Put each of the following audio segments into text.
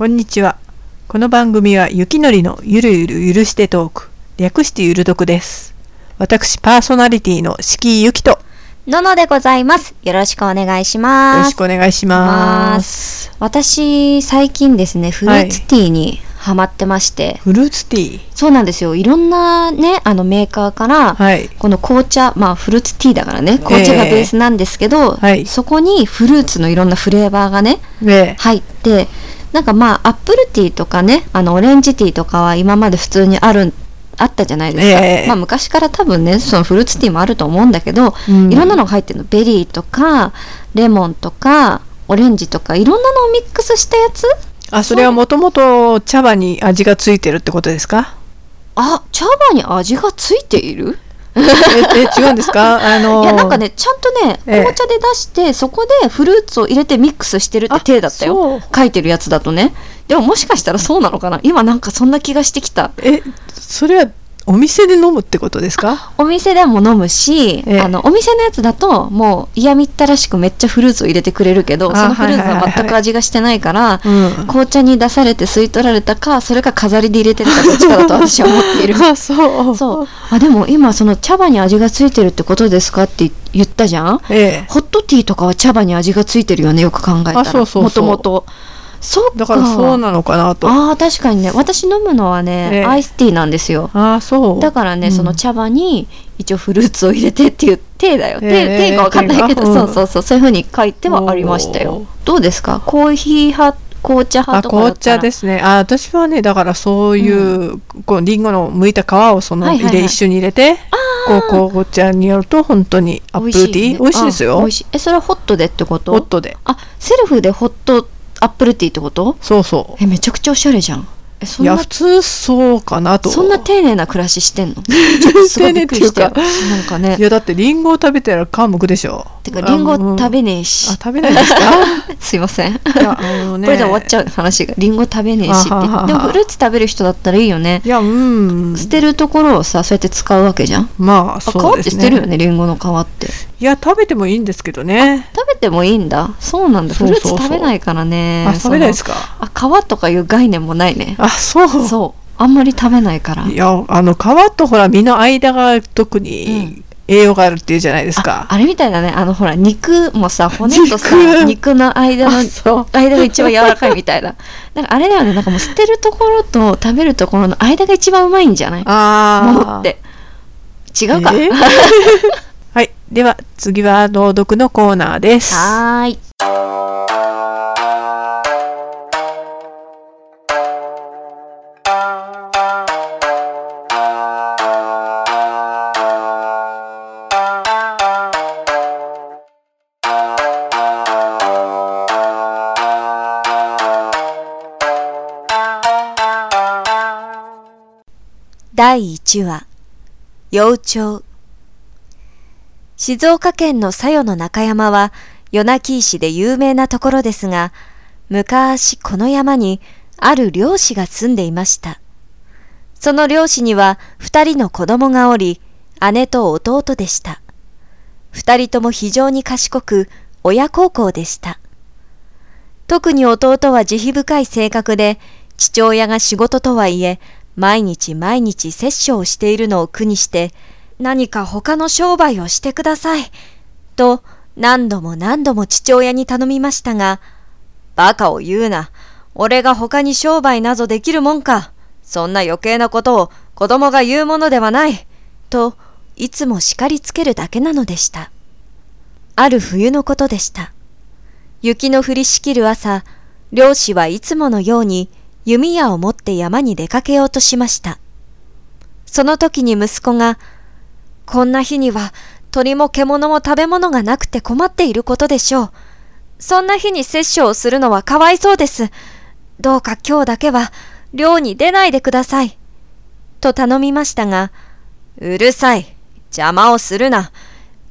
こんにちは。この番組は雪のりのゆるゆる許してトーク、略してゆるどくです。私、パーソナリティの敷井ゆきと、よののでございます。よろしくお願いしろます。しくお願いします。私、最近ですね、フルーツティーにハマってまして、フルーツティー？そうなんですよ。いろんなね、あのメーカーから、はい。この紅茶、まあフルーツティーだからね、紅茶がベースなんですけど、はいそこにフルーツのいろんなフレーバーがね、で、入って、なんかまあアップルティーとかね、あのオレンジティーとかは今まで普通にある、あったじゃないですか。ええ。まあ昔から多分ね、そのフルーツティーもあると思うんだけど、うん。いろんなのが入ってるの。ベリーとか、レモンとか、オレンジとか、いろんなのをミックスしたやつ？あ、それはもともと茶葉に味がついてるってことですか？あ、茶葉に味がついている？え、え違うんですか？あのいや、なんかね、ちゃんとね、ええ紅茶で出して、そこでフルーツを入れてミックスしてるって体だったよ。書いてるやつだとね。でももしかしたらそうなのかな今なんかそんな気がしてきた。え、それはお店で飲むってことですか？お店でも飲むし、ええ。あのお店のやつだともう嫌みったらしくめっちゃフルーツを入れてくれるけどあそのフルーツは全く味がしてないから、うん。紅茶に出されて吸い取られたかそれか飾りで入れてるかどっちかだと私は思っている。あ、そう。そう。あでも今その茶葉に味がついてるってことですか？って言ったじゃん？ええ。ホットティーとかは茶葉に味がついてるよねよく考えたら。もともとそうか。だからそうなのかなと。あー確かにね。私飲むのはね、ええ。アイスティーなんですよ。ああ、そう。だからね、うん。その茶葉に一応フルーツを入れてっていう体だよ。ええ手、手がわかんないけど、手が。そうそうそう、そういうふうに書いてはありましたよ。どうですか？コーヒー派、紅茶あ派とかだ紅。茶ですね。あ私はね、だからそういう、こうリンゴの剥いた皮をそのはいはいはい。入れ一緒に入れて、こう紅茶によると本当にアップルティー。美味しいですよ。え、それはホットでってこと？ホットで。あ、セルフでホットアップルティーってこと？そうそえ、めちゃくちゃおしゃれじゃん。え、う。いや、そんな？普、通そうかなと。そんな丁寧な暮らししてんの？ちょっとすごいびっくりしたなんかねい。や、だってリンゴを食べたら皮むくでしょ。てか、リンゴ食べねえしあ、。食べないですか？すいません。いや、あのね。これで終わっちゃう話がリンゴ食べねえしってあはははでもフルーツ食べる人だったらいいよねいや、うん。捨てるところをさそうやって使うわけじゃんまあ、あそうですね。皮って捨てるよねリンゴの皮っていや、食べてもいいんですけどね。食べてもいいんだ。そうなんだ。フルーツ食べないからね。あ、食べないですかか？あ皮とかいう概念もないね。あ、そう。そう。あんまり食べないから。いや、あの、皮とほら、身の間が特うにん。栄養があるっていうじゃないですあか。あれみたいだね。あのほら肉もさ骨とさ肉。肉の間の あそう。間が一番柔らかいみたいな。なんかあれだよね。なんかもう捨てるところと食べるところの間が一番うまいんじゃない？ああ。ものって。違うか、え？ーはい。では、次は朗読のコーナーです。はい。第1話幼鳥静岡県の佐与の中山は与那城市で有名なところですが、昔この山にある漁師が住んでいました。その漁師には二人の子供がおり、姉と弟でした。二人とも非常に賢く、親孝行でした。特に弟は慈悲深い性格で、父親が仕事とはいえ、毎日毎日殺生をしているのを苦にして、何か他の商売をしてください。と何度も何度も父親に頼みましたが、バカを言うな。俺が他に商売なぞできるもんか。そんな余計なことを子供が言うものではない。と、いつも叱りつけるだけなのでした。ある冬のことでした。雪の降りしきる朝、漁師はいつものように弓矢を持って山に出かけようとしました。その時に息子が、こんな日には鳥も獣も食べ物がなくて困っていることでしょう。そんな日に殺生をするのはかわいそうです。どうか今日だけは漁に出ないでください。と頼みましたが、うるさい。邪魔をするな。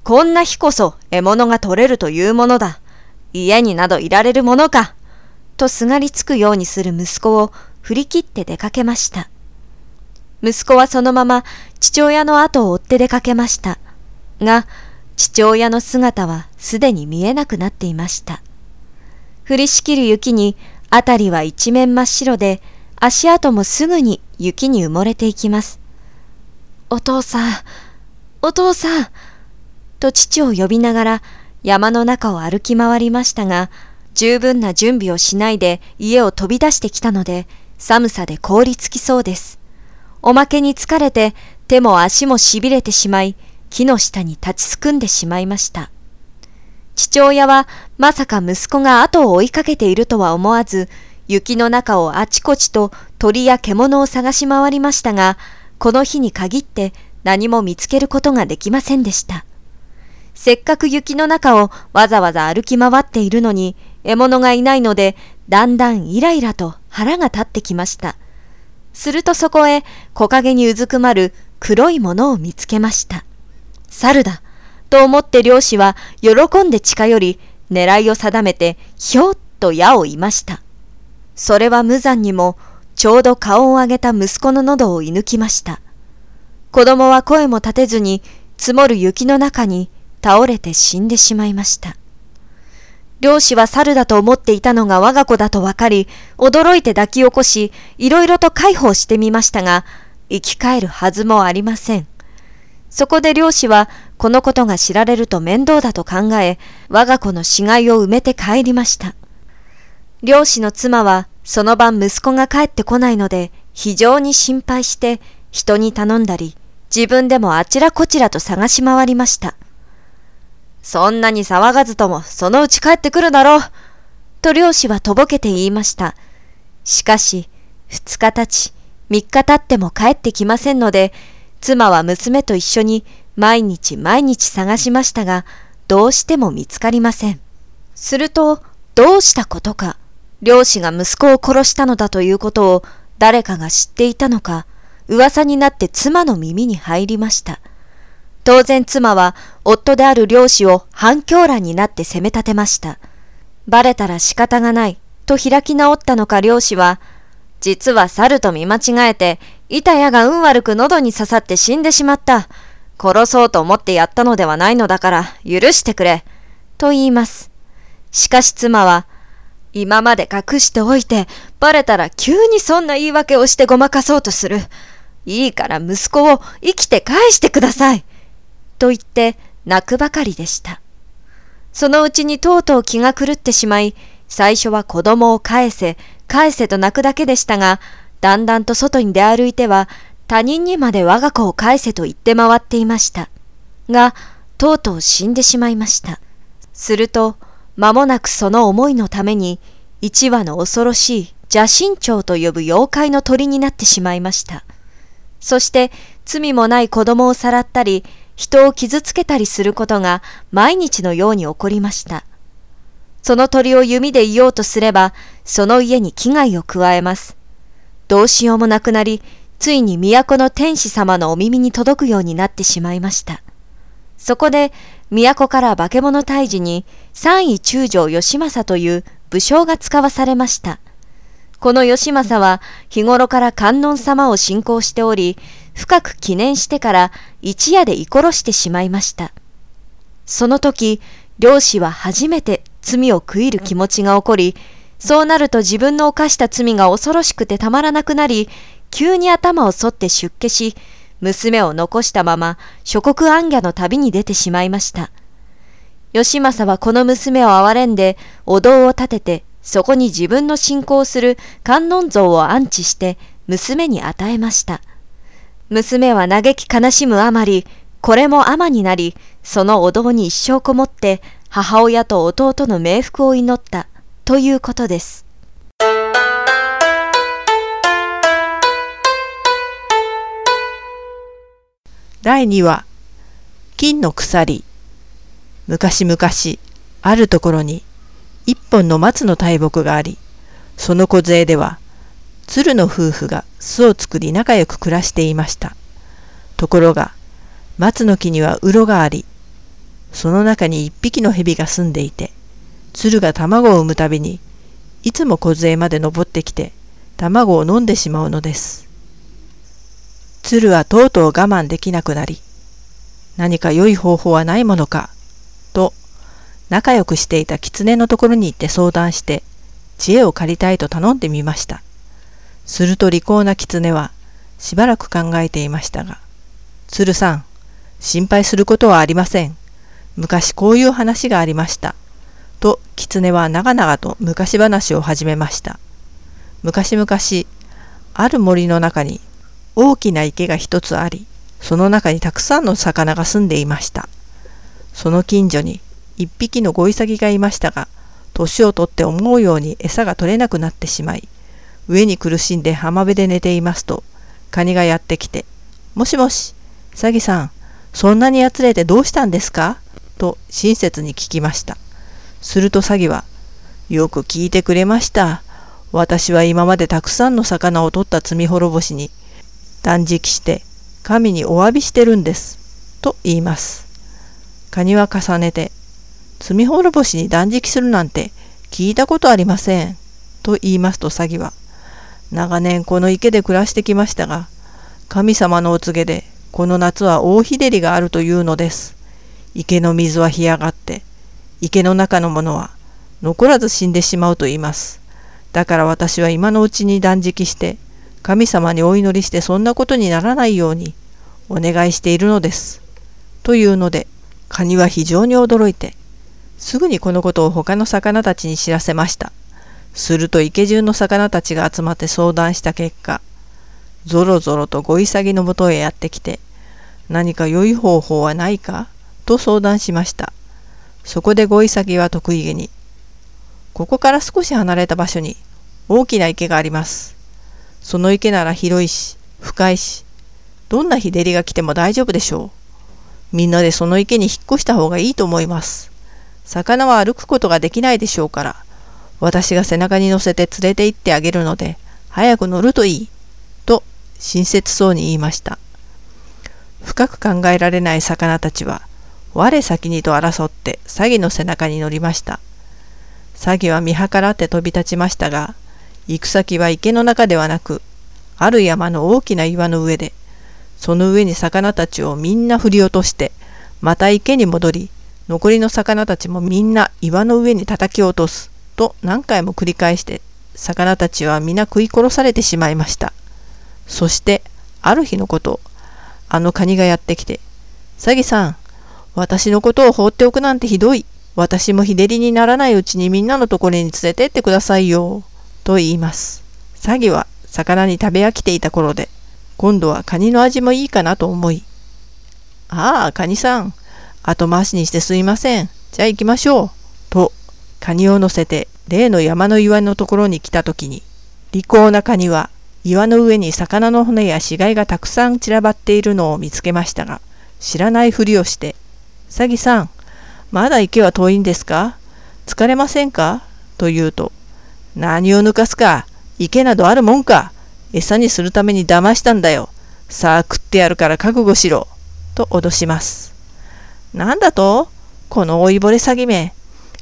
こんな日こそ獲物が取れるというものだ。家になどいられるものか。とすがりつくようにする息子を振り切って出かけました。息子はそのまま父親の後を追って出かけました。が、父親の姿はすでに見えなくなっていました。降りしきる雪にあたりは一面真っ白で、足跡もすぐに雪に埋もれていきます。お父さん、お父さん、と父を呼びながら山の中を歩き回りましたが、十分な準備をしないで家を飛び出してきたので、寒さで凍りつきそうです。おまけに疲れて手も足もしびれてしまい、木の下に立ちすくんでしまいました。父親はまさか息子が後を追いかけているとは思わず、雪の中をあちこちと鳥や獣を探し回りましたが、この日に限って何も見つけることができませんでした。せっかく雪の中をわざわざ歩き回っているのに、獲物がいないので、だんだんイライラと腹が立ってきました。するとそこへ木陰にうずくまる黒いものを見つけました。猿だと思って漁師は喜んで近寄り、狙いを定めてひょっと矢をいました。それは無残にもちょうど顔を上げた息子の喉を射抜きました。子供は声も立てずに積もる雪の中に倒れて死んでしまいました。漁師は猿だと思っていたのが我が子だと分かり、驚いて抱き起こし、いろいろと介抱してみましたが、生き返るはずもありません。そこで漁師は、このことが知られると面倒だと考え、我が子の死骸を埋めて帰りました。漁師の妻は、その晩息子が帰ってこないので、非常に心配して、人に頼んだり、自分でもあちらこちらと探し回りました。そんなに騒がずともそのうち帰ってくるだろう。と漁師はとぼけて言いました。しかし、二日経ち、三日経っても帰ってきませんので、妻は娘と一緒に毎日毎日探しましたが、どうしても見つかりません。すると、どうしたことか、漁師が息子を殺したのだということを誰かが知っていたのか、噂になって妻の耳に入りました。当然妻は夫である漁師を反響欄になって責め立てました。バレたら仕方がないと開き直ったのか漁師は、実は猿と見間違えて、板矢が運悪く喉に刺さって死んでしまった。殺そうと思ってやったのではないのだから許してくれ。と言います。しかし妻は、今まで隠しておいて、バレたら急にそんな言い訳をしてごまかそうとする。いいから息子を生きて返してください。と言って泣くばかりでした。そのうちにとうとう気が狂ってしまい、最初は子供を返せ、返せと泣くだけでしたが、だんだんと外に出歩いては、他人にまで我が子を返せと言って回っていました。が、とうとう死んでしまいました。すると、間もなくその思いのために、一羽の恐ろしい邪神鳥と呼ぶ妖怪の鳥になってしまいました。そして、罪もない子供をさらったり、人を傷つけたりすることが毎日のように起こりました。その鳥を弓で言おうとすれば、その家に危害を加えます。どうしようもなくなり、ついに都の天使様のお耳に届くようになってしまいました。そこで、都から化け物退治に三位中将義政という武将が使わされました。この義政は日頃から観音様を信仰しており、深く記念してから一夜で居殺してしまいました。その時、漁師は初めて罪を悔いる気持ちが起こり、そうなると自分の犯した罪が恐ろしくてたまらなくなり、急に頭を反って出家し、娘を残したまま諸国暗夜の旅に出てしまいました。義政はこの娘を憐れんで、お堂を建てて、そこに自分の信仰する観音像を安置して、娘に与えました。娘は嘆き悲しむあまり、これも尼になり、そのお堂に一生こもって、母親と弟の冥福を祈った、ということです。第2話、金の鎖。昔々、あるところに、一本の松の大木があり、その梢では、鶴の夫婦が巣を作り仲良く暮らしていました。ところが、松の木には鱗があり、その中に一匹の蛇が住んでいて、鶴が卵を産むたびに、いつも梢まで登ってきて、卵を飲んでしまうのです。鶴はとうとう我慢できなくなり、何か良い方法はないものか、と、仲良くしていた狐のところに行って相談して、知恵を借りたいと頼んでみました。すると利口な狐はしばらく考えていましたが、鶴さん、心配することはありません。昔こういう話がありました。と狐は長々と昔話を始めました。昔々、ある森の中に大きな池が一つあり、その中にたくさんの魚が住んでいました。その近所に一匹のゴイサギがいましたが、年をとって思うように餌が取れなくなってしまい、上に苦しんで浜辺で寝ていますと、カニがやってきて、もしもし、サギさん、そんなにやつれてどうしたんですか？と親切に聞きました。するとサギは、よく聞いてくれました。私は今までたくさんの魚を取った罪滅ぼしに断食して神にお詫びしてるんです。と言います。カニは重ねて、罪滅ぼしに断食するなんて聞いたことありません。と言いますと詐欺は、長年この池で暮らしてきましたが、神様のお告げでこの夏は大日照りがあるというのです。池の水は干上がって、池の中のものは残らず死んでしまうと言います。だから私は今のうちに断食して、神様にお祈りしてそんなことにならないようにお願いしているのです。というので、カニは非常に驚いて、すぐにこのことを他の魚たちに知らせました。すると池中の魚たちが集まって相談した結果、ぞろぞろとゴイサギのもとへやってきて、何か良い方法はないか？と相談しました。そこでゴイサギは得意げに、ここから少し離れた場所に大きな池があります。その池なら広いし、深いし、どんな日照りが来ても大丈夫でしょう。みんなでその池に引っ越した方がいいと思います。魚は歩くことができないでしょうから、私が背中に乗せて連れて行ってあげるので、早く乗るといい。と親切そうに言いました。深く考えられない魚たちは、我先にと争って詐欺の背中に乗りました。詐欺は見計らって飛び立ちましたが、行く先は池の中ではなく、ある山の大きな岩の上で、その上に魚たちをみんな振り落として、また池に戻り、残りの魚たちもみんな岩の上に叩き落とす、と何回も繰り返して、魚たちは皆食い殺されてしまいました。そして、ある日のこと、あのカニがやってきて、サギさん、私のことを放っておくなんてひどい。私も日照りにならないうちにみんなのところに連れてってくださいよ。と言います。詐欺は魚に食べ飽きていた頃で、今度はカニの味もいいかなと思い、ああ、カニさん、後回しにしてすいません。じゃあ行きましょう。カニを乗せて例の山の岩のところに来た時に、利口なカニは岩の上に魚の骨や死骸がたくさん散らばっているのを見つけましたが、知らないふりをして、サギさん、まだ池は遠いんですか？疲れませんか？と言うと、何を抜かすか？池などあるもんか？餌にするために騙したんだよ。さあ食ってやるから覚悟しろ。と脅します。なんだと？この老いぼれ詐欺め。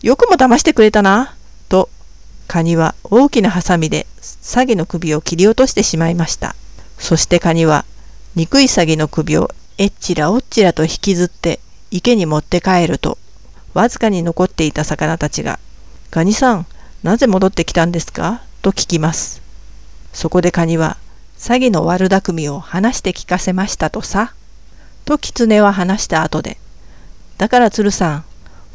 よくも騙してくれたな。と、カニは大きなハサミで詐欺の首を切り落としてしまいました。そしてカニは憎い詐欺の首をえっちらおっちらと引きずって池に持って帰ると、わずかに残っていた魚たちが、カニさん、なぜ戻ってきたんですか？と聞きます。そこでカニは、詐欺の悪巧みを話して聞かせましたとさ。と狐は話した後で、だから鶴さん、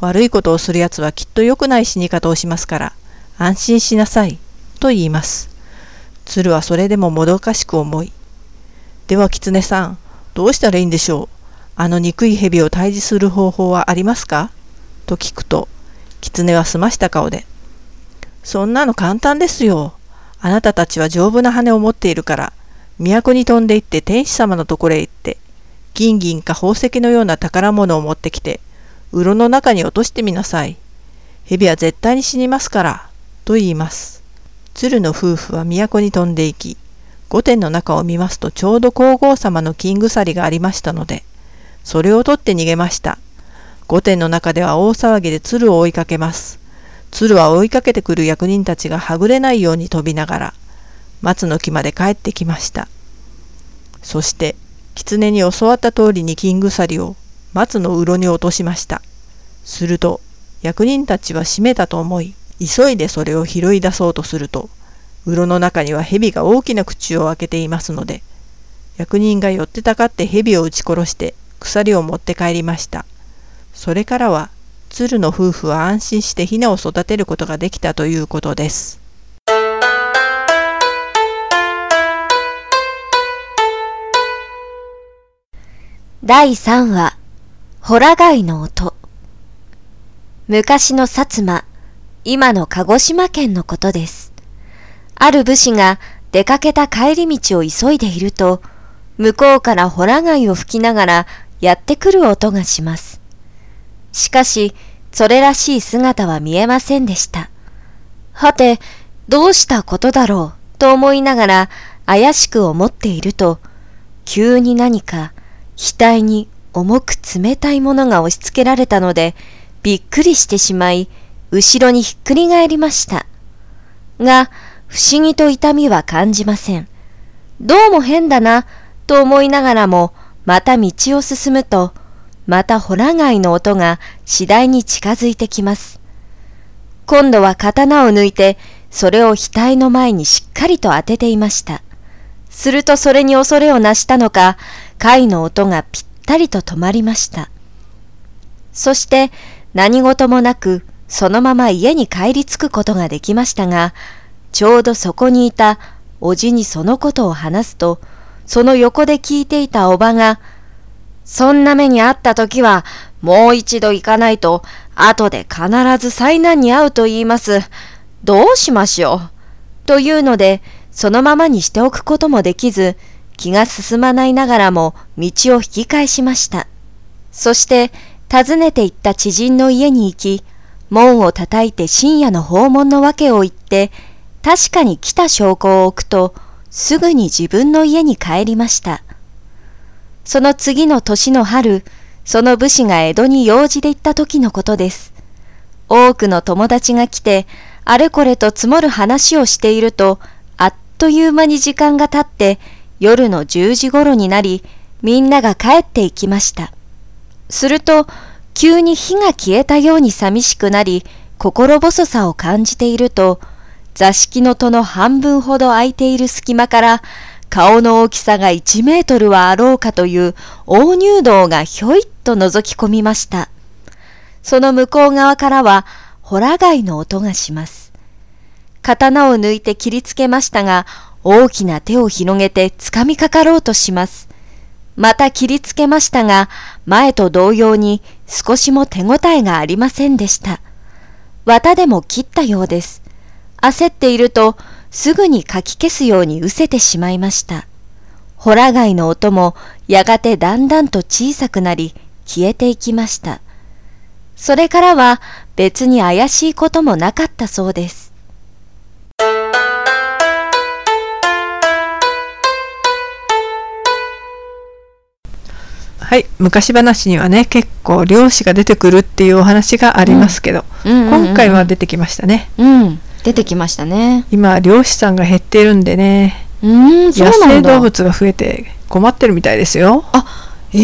悪いことをするやつはきっと良くない死に方をしますから、安心しなさい。と言います。鶴はそれでももどかしく思い、では狐さん、どうしたらいいんでしょう？あの憎い蛇を退治する方法はありますか？と聞くと、狐は澄ました顔で、そんなの簡単ですよ。あなたたちは丈夫な羽を持っているから、都に飛んで行って天使様のところへ行って、金銀か宝石のような宝物を持ってきて、鱗の中に落としてみなさい。蛇は絶対に死にますから、と言います。鶴の夫婦は都に飛んで行き、御殿の中を見ますとちょうど皇后様の金鎖がありましたので、それを取って逃げました。御殿の中では大騒ぎで鶴を追いかけます。鶴は追いかけてくる役人たちがはぐれないように飛びながら松の木まで帰ってきました。そして狐に教わった通りに金鎖を松のうろに落としました。すると役人たちは閉めたと思い急いでそれを拾い出そうとすると、室の中には蛇が大きな口を開けていますので、役人が寄ってたかって蛇を撃ち殺して鎖を持って帰りました。それからは、鶴の夫婦は安心してヒナを育てることができたということです。第3話、ホラ貝の音。昔の薩摩、今の鹿児島県のことです。ある武士が出かけた帰り道を急いでいると、向こうからホラ貝を吹きながらやってくる音がします。しかし、それらしい姿は見えませんでした。はて、どうしたことだろうと思いながら怪しく思っていると、急に何か額に重く冷たいものが押し付けられたので、びっくりしてしまい、後ろにひっくり返りました。が、不思議と痛みは感じません。どうも変だな、と思いながらも、また道を進むと、またホラ貝の音が次第に近づいてきます。今度は刀を抜いて、それを額の前にしっかりと当てていました。するとそれに恐れをなしたのか、貝の音がぴっったりと止まりました。そして何事もなくそのまま家に帰り着くことができましたが、ちょうどそこにいたおじにそのことを話すと、その横で聞いていたおばが、そんな目にあった時はもう一度行かないと後で必ず災難に遭うと言います。どうしましょう？というので、そのままにしておくこともできず、気が進まないながらも道を引き返しました。そして訪ねて行った知人の家に行き、門を叩いて深夜の訪問の訳を言って、確かに来た証拠を置くと、すぐに自分の家に帰りました。その次の年の春、その武士が江戸に用事で行った時のことです。多くの友達が来て、あれこれと積もる話をしていると、あっという間に時間が経って、夜の10時頃になり、みんなが帰っていきました。すると、急に火が消えたように寂しくなり、心細さを感じていると、座敷の戸の半分ほど空いている隙間から、顔の大きさが1メートルはあろうかという大入道がひょいっと覗き込みました。その向こう側からは、ホラ貝の音がします。刀を抜いて切りつけましたが、大きな手を広げて掴みかかろうとします。また切りつけましたが、前と同様に少しも手応えがありませんでした。綿でも切ったようです。焦っていると、すぐにかき消すように失せてしまいました。ホラ貝の音もやがてだんだんと小さくなり消えていきました。それからは別に怪しいこともなかったそうです。はい、昔話にはね結構漁師が出てくるっていうお話がありますけど、うんうんうんうん、今回は出てきましたね。うん、出てきましたね。今漁師さんが減ってるんでね、うん野生動物が増えて困ってるみたいですよ。あえ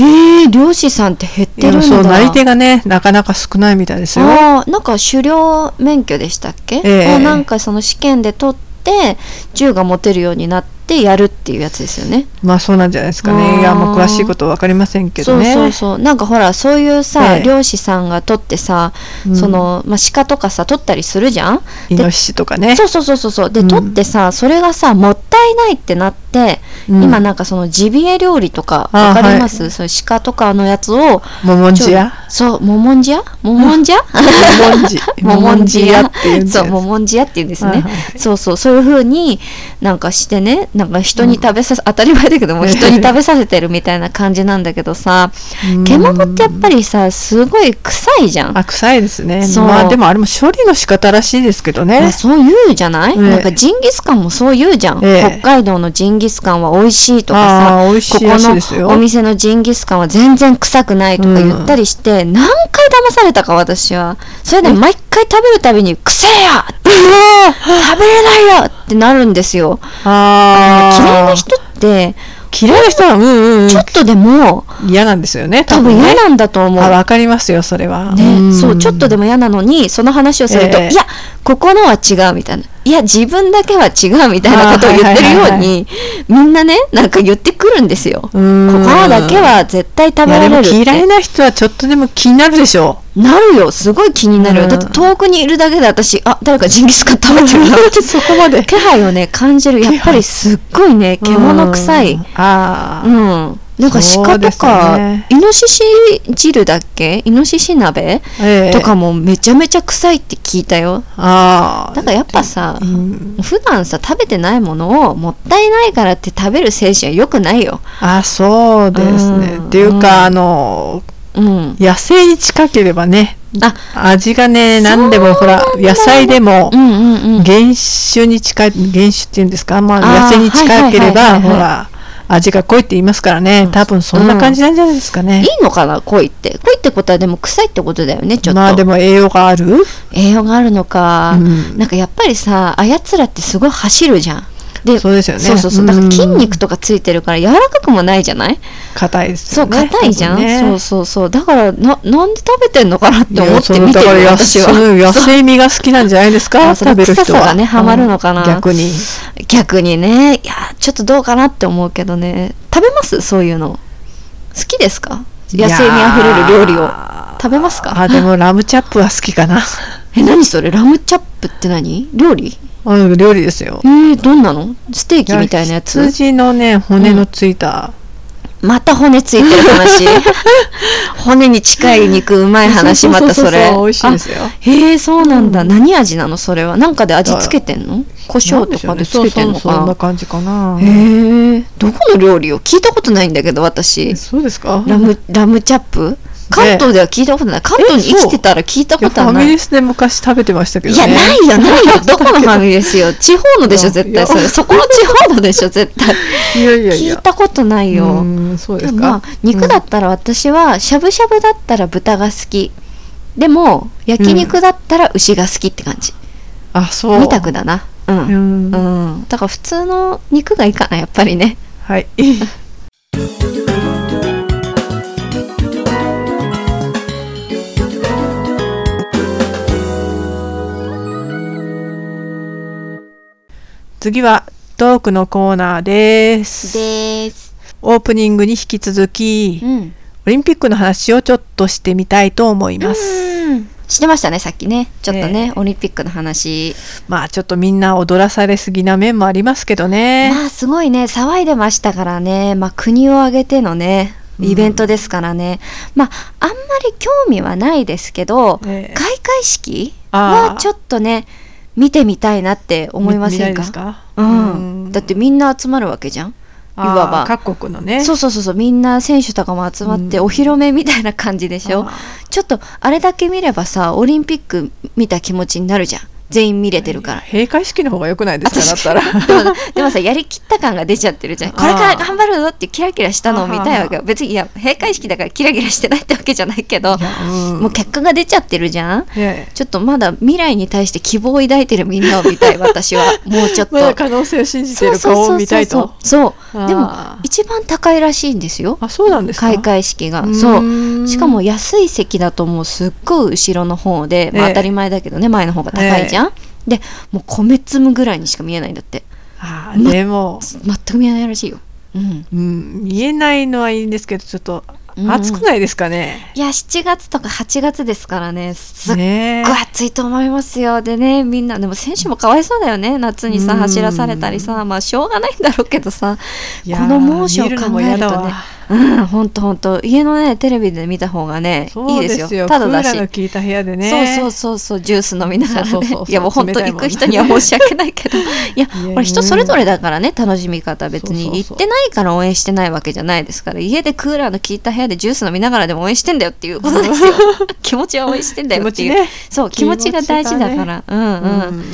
ー、漁師さんって減ってるんだそうなり手がねなかなか少ないみたいですよあなんか狩猟免許でしたっけ、えー、なんかその試験で取って銃が持てるようになってってやるっていうやつですよね。まあそうなんじゃないですかね。いや、まあ詳しいこと分かりませんけどね。そうそうそう。なんかほら、そういうさ、ええ、漁師さんが取ってさ、うん、その、まあ鹿とかさ、取ったりするじゃん？イノシシとかね。そうそうそうそう。で、うん、取ってさ、それがさ、もったいないってなって、うん、今なんかそのジビエ料理とか、わかります、はい、そういう鹿とかのやつを。ももんじやそう、ももんじやももんじやももんじ。ももんじやっていうんそう、ももんじやって言うんですね。はいはい、そうそう、そういうふうになんかしてね、なんか人に食べべさせ当たり前だけども人に食べさせてるみたいな感じなんだけどさ獣ってやっぱりさすごい臭いじゃん。あ臭いですね。まあでもあれも処理の仕方らしいですけどね。そう言うじゃない、えー、なんかジンギスカンもそう言うじゃん、えー、北海道のジンギスカンは美味しいとかさここのお店のジンギスカンは全然臭くないとか言ったりして、うん、何回騙されたか私は。それで毎回食べるたびに「くせえや!」って食べれないよ！ってなるんですよ。あ嫌いな人って嫌いな人はうんうんうん。ちょっとでも嫌なんですよね多分ね。嫌なんだと思う。あわかりますよそれは。ね、んそうちょっとでも嫌なのにその話をすると、ええ。いやここのは違うみたいな。いや自分だけは違うみたいなことを言ってるようにみんなねなんか言ってくるんですよ。ここうんだけは絶対食べられる嫌いてな人はちょっとでも気になるでしょ。なるよ。すごい気になる、うん。だって遠くにいるだけで私あ誰かジンギスカン食べてるな。っ てそこまで。気配をね感じる。やっぱりすっごいね獣臭い。うんあうあ、んなんか鹿とか、ねイノシシ汁だっけ？イノシシ鍋？ええ。とかもめちゃめちゃ臭いって聞いたよ。ああだからやっぱさうん。普段さ食べてないものをもったいないからって食べる精神は良くないよ。あそうですね、うん。っていううん。かあのうん。野生に近ければねあ味がね何でもほら野菜でも原種に近い原種っていうんですか？まあ野生に近ければほら味が濃いって言いますからね。多分そんな感じなんじゃないですかね、いいのかな恋って。恋ってことはでも臭いってことだよねちょっと、まあでも栄養がある、栄養があるのか、うん。なんかやっぱりさあやつらってすごい走るじゃんでそうですよね。そうそうそう。だからうん。筋肉とかついてるから柔らかくもないじゃない？硬いですそうよね硬いじゃん、ね。そうそうそう。だからななんで食べてんのかなって思って見てる私は。そう野生味が好きなんじゃないですか？食べる人は。がねハマるのかな。うん逆に。逆にね。いやちょっとどうかなって思うけどね。食べます？そういうの。好きですか？野生味あふれる料理を。食べますか？あでもラムチャップは好きかな え何それ？ラムチャップって何？料理？うん料理ですよ。えー、どんなの？ステーキみたいなやつ？羊のね骨のついた、また骨ついてる話。骨に近い肉うまい話またそれううう。美味しいですよ。あへえそうなんだ、何味なのそれは？なんかで味付けてんの？胡椒とかでつけてんのそうそうそんかなな感じかな。へえどこの料理を聞いたことないんだけど私。そうですか？ラムラムチャップ？関東では聞いたことない。関東に生きてたら聞いたことはない。ファミレスで昔食べてましたけどね。いやないよないよ。ど。このファミレスよ？地方のでしょ絶対。それそこの地方のでしょ絶対。いやいやいや。聞いたことないよ。うんそうですか。まあ肉だったら私はしゃぶしゃぶだったら豚が好き。でも焼肉だったら牛が好きって感じ、あそう。二択だな。ううんん、うん。だから普通の肉がいいかなやっぱりね。はい 次はトークのコーナーです。です。オープニングに引き続きうん。オリンピックの話をちょっとしてみたいと思います、うん。してましたねさっきね。ちょっとね、ええ。オリンピックの話。まあちょっとみんな踊らされすぎな面もありますけどね、まあすごいね。騒いでましたからね。まあ国を挙げてのねイベントですからね、まああんまり興味はないですけど、ええ。開会式はちょっとね見てみたいなって思いませんか？うん、だってみんな集まるわけじゃん。いわば各国のね。そうそうそうそう。みんな選手とかも集まってうん。お披露目みたいな感じでしょ、あちょっとあれだけ見ればさオリンピック見た気持ちになるじゃん全員見れてるから。閉会式の方が良くないですか？だったら。でもさやりきった感が出ちゃってるじゃん。これから頑張るぞってキラキラしたのを見たいわけよ。別にいや閉会式だからキラキラしてないってわけじゃないけどうん。もう結果が出ちゃってるじゃん。ちょっとまだ未来に対して希望を抱いてるみんなを見たい私は。もうちょっと。まだ可能性を信じてる顔を見たいと。そう。でも一番高いらしいんですよ。あそうなんですか？開会式が。そう。しかも安い席だともうすっごい後ろの方で、まあ、ええ。当たり前だけどね前の方が高いじゃん、でもう米粒むぐらいにしか見えないんだって。あーでも、全く見えないらしいよ、うん、うん、見えないのはいいんですけどちょっとうん。暑くないですかね、いや7月とか8月ですからね。すっごい暑いと思いますよ。でねみんなでも選手もかわいそうだよね。夏にさうん。走らされたりさまあしょうがないんだろうけどさ。この猛暑を考えるとねうんほんとほんと家のねテレビで見た方がねいそいうですよ。ただだしクーラーの効いた部屋でね。そうそうそうそうジュース飲みながらね。いやもう本当行く人には申し訳ないけど。いやこれ人それぞれだからね楽しみ方別に行ってないから応援してないわけじゃないですから。家でクーラーの効いた部屋でジュース飲みながらでも応援してんだよっていうことですよ。気持ちは応援してんだよっていう、気持ちね。そう気持ちが大事だから、うんうん、うん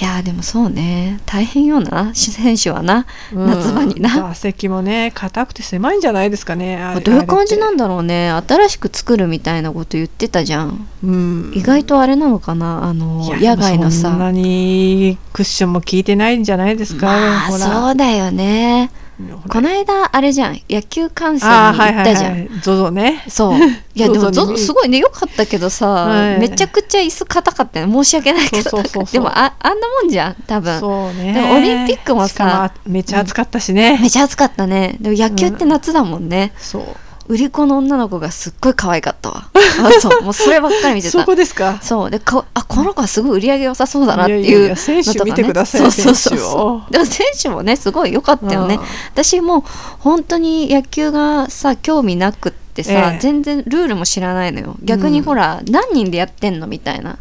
いやーでもそうね。大変よな。選手はな、うん。夏場にな。座席もね硬くて狭いんじゃないですかね。どういう感じなんだ、だろうね。新しく作るみたいなこと言ってたじゃん。うん、意外とあれなのかな。あの野外のさ。そんなにクッションも効いてないんじゃないですか、まあほら。そうだよねこの間あれじゃん。野球観戦に行はいはいったじゃん、はいゾゾね。そう。いやでも見ゾすごいねよかったけどさ、はい。めちゃくちゃ椅子硬かったよ。申し訳ないけど。でもああんなもんじゃん多分。そうね。でもオリンピックもさめっちゃ暑かったしね、めちゃ暑かったね。でも野球って夏だもんね、そう売り子の女の子がすっごい可愛かったわ。あ そうもうそればっかり見てそたこですか？そうでかあこの子はすごい売り上げ良さそうだなっていういやいやいや選手見てくださいのとかね。そうそうそうでも選手もねすごい良かったよね。うん。私もう本当に野球がさ興味なくってさ、ええ。全然ルールも知らないのよ。逆にうん。ほら、何人でやってんの？みたいな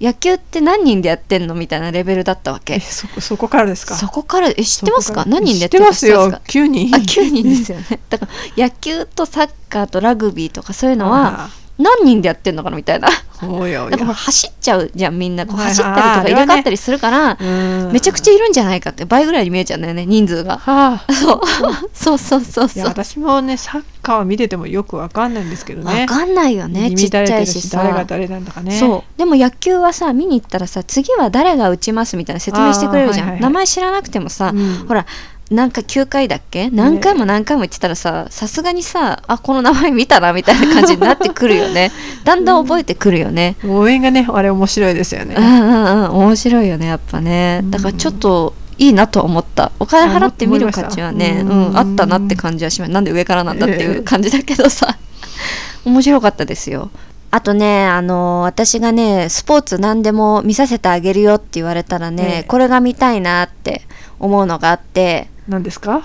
野球って何人でやってんのみたいなレベルだったわえけそそこからですか？そこからえ知ってますか？何人でや知ってますよ。9人。あ9人ですよね。だから野球とサッカーとラグビーとかそういうのは何人でやってんのかなみたいな。あおやおだからほらや走っちゃうじゃんみんな。こう走ったりとか入れ替わったりするから、めちゃくちゃいるんじゃないかって倍ぐらいに見えちゃうんだよね人数が。はあ。そう。そうそうそうそう。私もねサッカーは見ててもよくわかんないんですけどね。わかんないよねちっちゃいし誰がさ誰なんだかね。そう。でも野球はさ見に行ったらさ次は誰が打ちますみたいな説明してくれるじゃん、はいはいはい。名前知らなくてもさ、うん。ほらなんか9回だっけ？何回も何回も言ってたらささすがにさあこの名前見たなみたいな感じになってくるよね。だんだん覚えてくるよね、応援がねあれ面白いですよね。うんうんうん。面白いよねやっぱね。うん。だからちょっといいなと思った。お金払って見る価値はねうん、あったなって感じはします。なんで上からなんだっていええう感じだけどさ。面白かったですよ。あとねあの私がねスポーツ何でも見させてあげるよって言われたらね、ええこれが見たいなって思うのがあって。何ですか？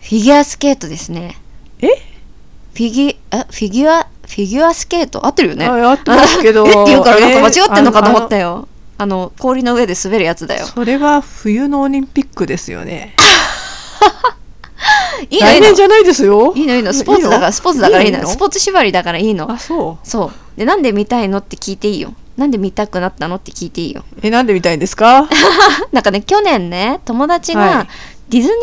フィギュアスケートですね。え？フィギュあフィギュアフィギュアスケート？合ってるよね。あ合ってますけど。え って言うからなんか間違ってんのかと思ったよ。よ。あの氷の上で滑るやつだよ。それは冬のオリンピックですよね。いいのいいの。来年じゃないですよ。いいのいいの。スポーツだからスポーツだからいいの。の？スポーツ縛りだからいいの。あそう？そう。でなんで見たいのって聞いていいよ。なんで見たくなったのって聞いていいよ。えなんで見たいんですか？なんかね去年ね友達はがい。ディズニー・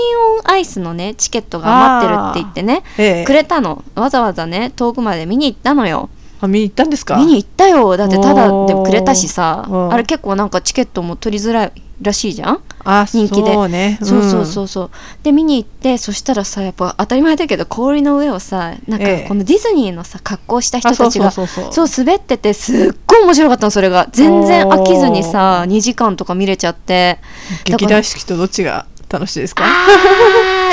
オン・アイスのねチケットが余ってるって言ってねええ。くれたの。わざわざね遠くまで見に行ったのよあ見に行ったんですか？見に行ったよ。だってただでもくれたしさ。あれ結構なんかチケットも取りづらいらしいじゃん？あ人気で。そうね。そうそうそううそう。で見に行ってそしたらさやっぱ当たり前だけど氷の上をさなんかええ。このディズニーのさ格好した人たちがそう滑っててすっごい面白かったのそれが。全然飽きずにさ2時間とか見れちゃって。劇団四季とどっちが楽しいですか？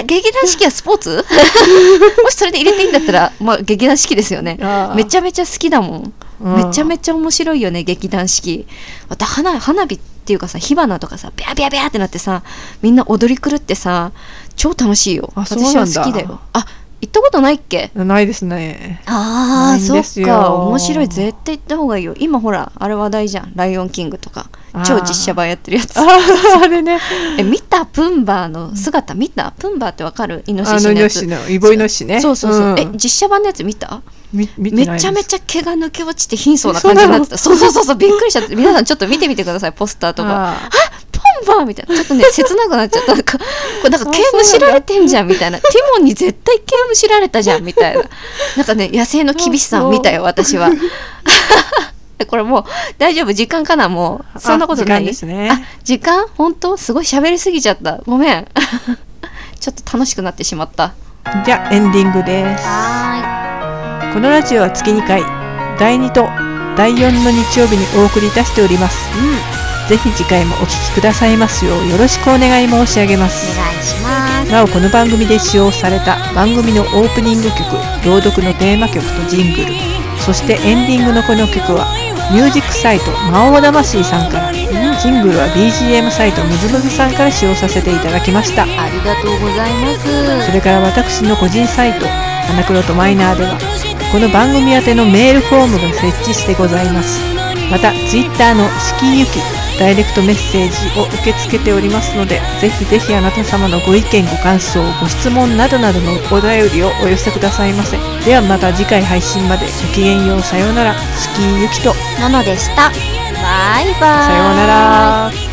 劇団四季はスポーツ？もしそれで入れていいんだったら、まあ、劇団四季ですよね。めちゃめちゃ好きだもん。うん。めちゃめちゃ面白いよね劇団四季。また花花火っていうかさ火花とかさビャビャビャってなってさみんな踊り狂ってさ超楽しいよ。私は好きだよ。あ行ったことないっけ？ないですね。ああそっか。面白い。絶対行った方がいいよ。今ほらあれ話題じゃん「ライオンキング」とか。超実写版やってるやつ。あれね。え見た？プンバーの姿見た？プンバーってわかる？イノシあシのやつ。のイボイノシシね。そうそうそう、ん。え実写版のやつ見た？み見てめちゃめちゃ毛が抜け落ちて貧相な感じになってた。そうそうそうそう。びっくりしちゃって。皆さんちょっと見てみてください。ポスターとか。あプンバーみたいな。ちょっとね 切なくなっちゃった。なんかこれなんか毛むしられてんじゃんみたいなティモンに絶対毛むしられたじゃんみたいな。なんかね野生の厳しさを見たよ私は。これもう大丈夫？時間かな？もう。そんなことない？あ時間ですね。あ時間？本当？すごい喋りすぎちゃった。ごめん。ちょっと楽しくなってしまった。ーじゃあエンディングです。はこのラジオは月2回第2と第4の日曜日にお送りいたしております。うんぜひ次回もお聞きくださいますようよろしくお願い申し上げます。お願いします。なおこの番組で使用された番組のオープニング曲朗読のテーマ曲とジングルそしてエンディングのこの曲はミュージックサイト魔王魂さんからジングルは BGM サイトむずむずさんから使用させていただきました。ありがとうございます。それから私の個人サイト「花黒とマイナー」ではこの番組宛てのメールフォームが設置してございます。また Twitter の「四季ゆき」ダイレクトメッセージを受け付けておりますのでぜひぜひあなた様のご意見ご感想ご質問などなどのお便りをお寄せくださいませ。ではまた次回配信までごきげんようさようなら。四季ゆきと。なのでした。バイバイ。さようなら